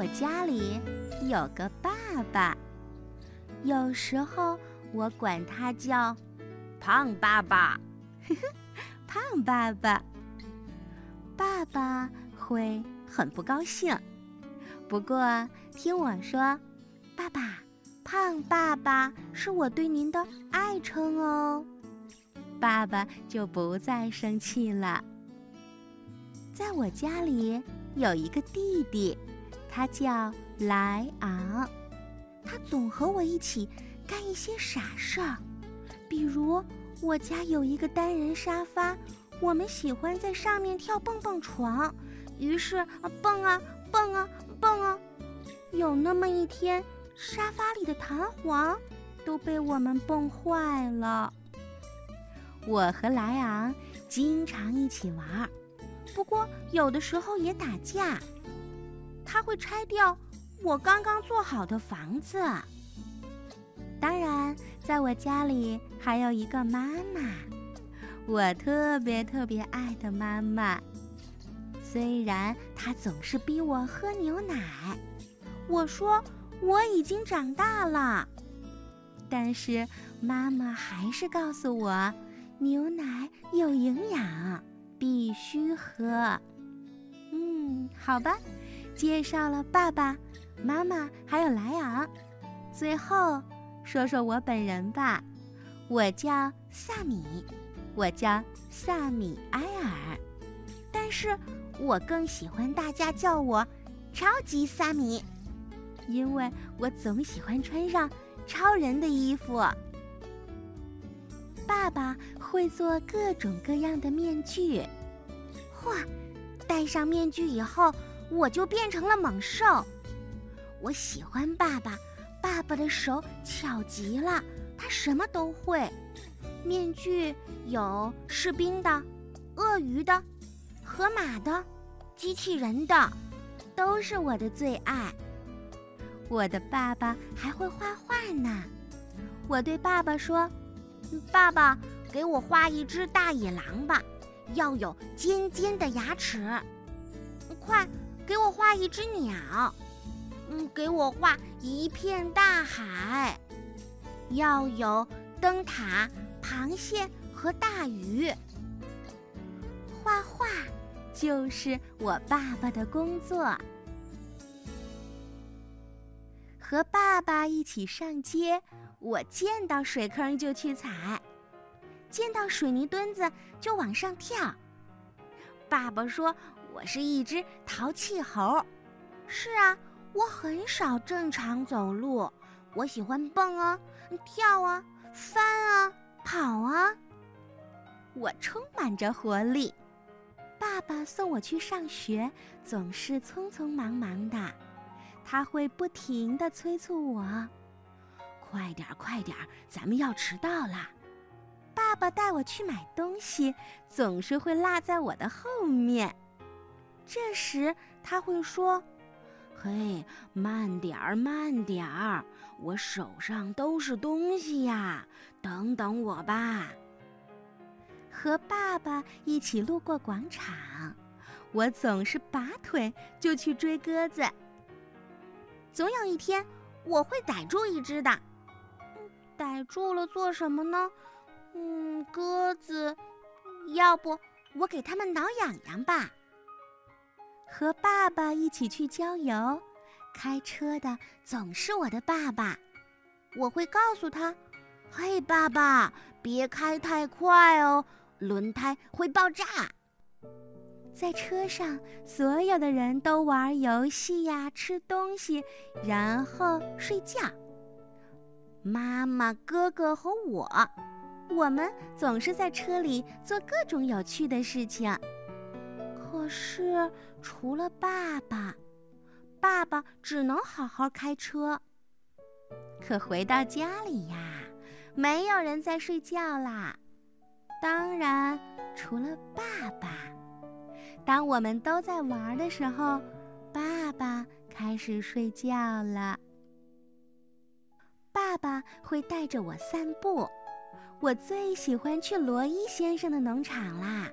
我家里有个爸爸，有时候我管他叫胖爸爸。胖爸爸。爸爸会很不高兴，不过听我说，爸爸，胖爸爸是我对您的爱称哦。爸爸就不再生气了。在我家里有一个弟弟，他叫莱昂，他总和我一起干一些傻事儿，比如我家有一个单人沙发，我们喜欢在上面跳蹦蹦床，于是啊蹦啊蹦啊蹦啊，有那么一天，沙发里的弹簧都被我们蹦坏了。我和莱昂经常一起玩儿，不过有的时候也打架。他会拆掉我刚刚做好的房子。当然，在我家里还有一个妈妈，我特别特别爱的妈妈。虽然她总是逼我喝牛奶，我说我已经长大了，但是妈妈还是告诉我。牛奶有营养，必须喝。嗯，好吧。介绍了爸爸妈妈还有莱昂，最后说说我本人吧。我叫萨米，我叫萨米埃尔，但是我更喜欢大家叫我超级萨米，因为我总喜欢穿上超人的衣服。爸爸会做各种各样的面具，嚯！戴上面具以后，我就变成了猛兽。我喜欢爸爸，爸爸的手巧极了，他什么都会。面具有士兵的、鳄鱼的、河马的、机器人的，都是我的最爱。我的爸爸还会画画呢。我对爸爸说。爸爸，给我画一只大野狼吧，要有尖尖的牙齿。快，给我画一只鸟。嗯，给我画一片大海，要有灯塔、螃蟹和大鱼。画画就是我爸爸的工作。和爸爸一起上街。我见到水坑就去踩，见到水泥墩子就往上跳。爸爸说我是一只淘气猴。是啊，我很少正常走路，我喜欢蹦啊、跳啊、翻啊、跑啊。我充满着活力。爸爸送我去上学，总是匆匆忙忙的，他会不停地催促我。快点，快点，咱们要迟到了。爸爸带我去买东西，总是会落在我的后面。这时他会说：“嘿，慢点儿，慢点儿，我手上都是东西呀，等等我吧。”和爸爸一起路过广场，我总是拔腿就去追鸽子。总有一天，我会逮住一只的。逮住了做什么呢？嗯，鸽子，要不我给它们挠痒痒吧。和爸爸一起去郊游，开车的总是我的爸爸。我会告诉他：“嘿，爸爸，别开太快哦，轮胎会爆炸。”在车上，所有的人都玩游戏呀，吃东西，然后睡觉。妈妈、哥哥和我，我们总是在车里做各种有趣的事情。是，除了爸爸，爸爸只能好好开车。可回到家里呀，没有人在睡觉啦。当然，除了爸爸。当我们都在玩的时候，爸爸开始睡觉了。爸爸会带着我散步，我最喜欢去罗伊先生的农场啦。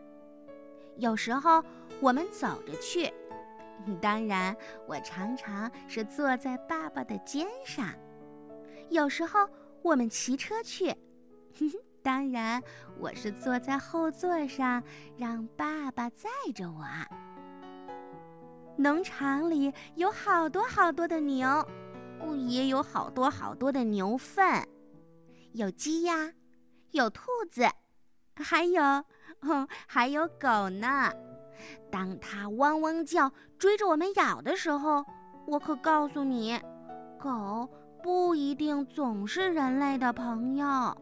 有时候我们走着去，当然，我常常是坐在爸爸的肩上。有时候我们骑车去，当然我是坐在后座上，让爸爸载着我。农场里有好多好多的牛，也有好多好多的牛粪，有鸡呀，有兔子，还有，哼还有狗呢。当它汪汪叫，追着我们咬的时候，我可告诉你，狗不一定总是人类的朋友。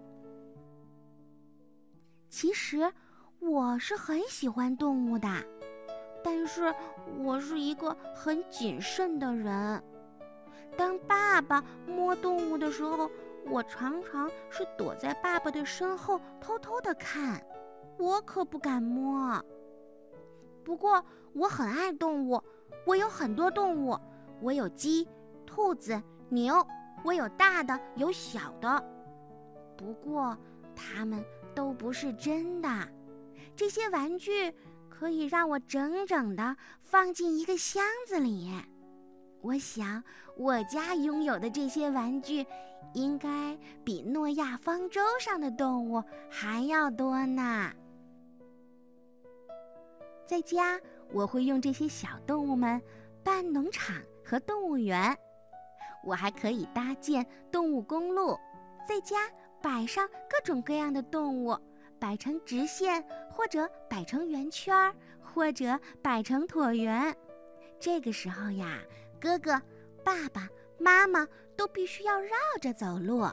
其实我是很喜欢动物的，但是我是一个很谨慎的人。当爸爸摸动物的时候，我常常是躲在爸爸的身后偷偷的看，我可不敢摸。不过我很爱动物，我有很多动物，我有鸡、兔子、牛，我有大的有小的。不过它们都不是真的，这些玩具可以让我整整的放进一个箱子里。我想我家拥有的这些玩具，应该比诺亚方舟上的动物还要多呢。在家，我会用这些小动物们办农场和动物园。我还可以搭建动物公路，在家摆上各种各样的动物，摆成直线，或者摆成圆圈，或者摆成椭圆。这个时候呀，哥哥、爸爸妈妈都必须要绕着走路。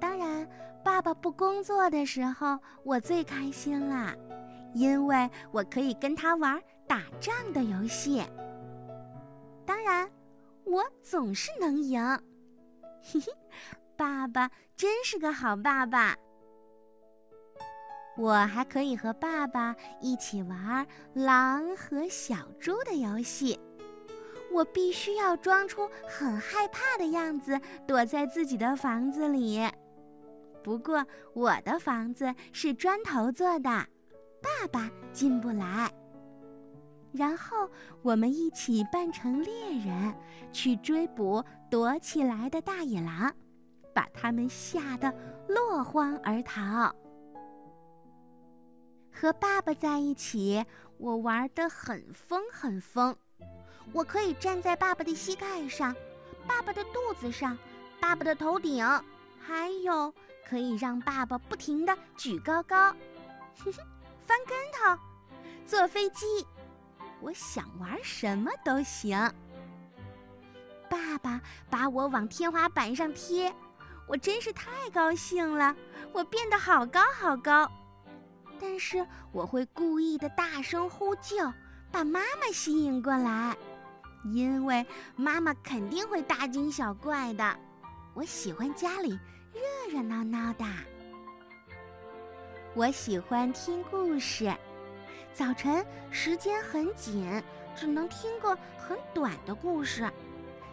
当然，爸爸不工作的时候，我最开心了。因为我可以跟他玩打仗的游戏。当然，我总是能赢。嘿嘿，爸爸真是个好爸爸。我还可以和爸爸一起玩狼和小猪的游戏。我必须要装出很害怕的样子，躲在自己的房子里。不过，我的房子是砖头做的。爸爸进不来，然后我们一起扮成猎人，去追捕躲起来的大野狼，把他们吓得落荒而逃。和爸爸在一起，我玩得很疯很疯。我可以站在爸爸的膝盖上，爸爸的肚子上，爸爸的头顶，还有可以让爸爸不停地举高高。翻跟头，坐飞机，我想玩什么都行。爸爸把我往天花板上贴，我真是太高兴了，我变得好高好高。但是我会故意的大声呼救，把妈妈吸引过来，因为妈妈肯定会大惊小怪的。我喜欢家里热热闹闹的。我喜欢听故事，早晨时间很紧，只能听个很短的故事。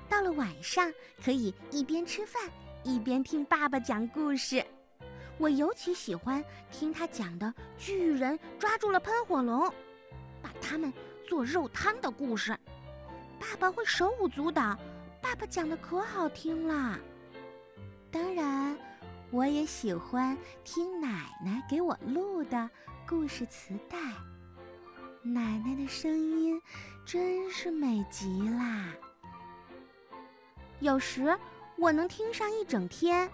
到了晚上，可以一边吃饭一边听爸爸讲故事。我尤其喜欢听他讲的巨人抓住了喷火龙，把他们做肉汤的故事。爸爸会手舞足蹈，爸爸讲的可好听了。当然。我也喜欢听奶奶给我录的故事磁带，奶奶的声音真是美极啦。有时我能听上一整天，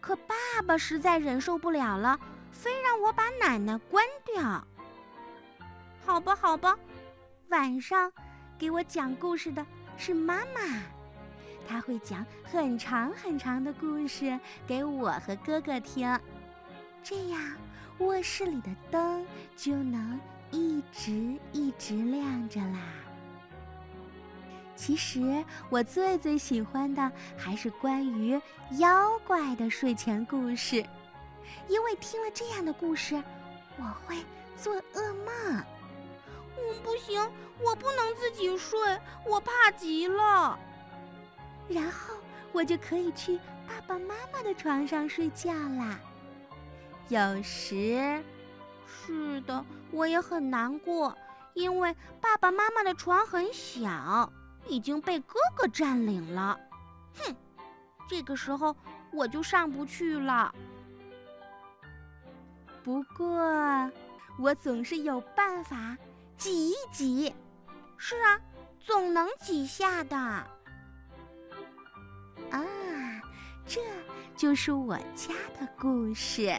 可爸爸实在忍受不了了，非让我把奶奶关掉。好吧，好吧，晚上给我讲故事的是妈妈。他会讲很长很长的故事给我和哥哥听，这样卧室里的灯就能一直一直亮着啦。其实我最最喜欢的还是关于妖怪的睡前故事，因为听了这样的故事，我会做噩梦。嗯，不行，我不能自己睡，我怕极了。然后我就可以去爸爸妈妈的床上睡觉啦。有时，是的，我也很难过，因为爸爸妈妈的床很小，已经被哥哥占领了。哼，这个时候我就上不去了。不过，我总是有办法挤一挤。是啊，总能挤下的。啊，这就是我家的故事。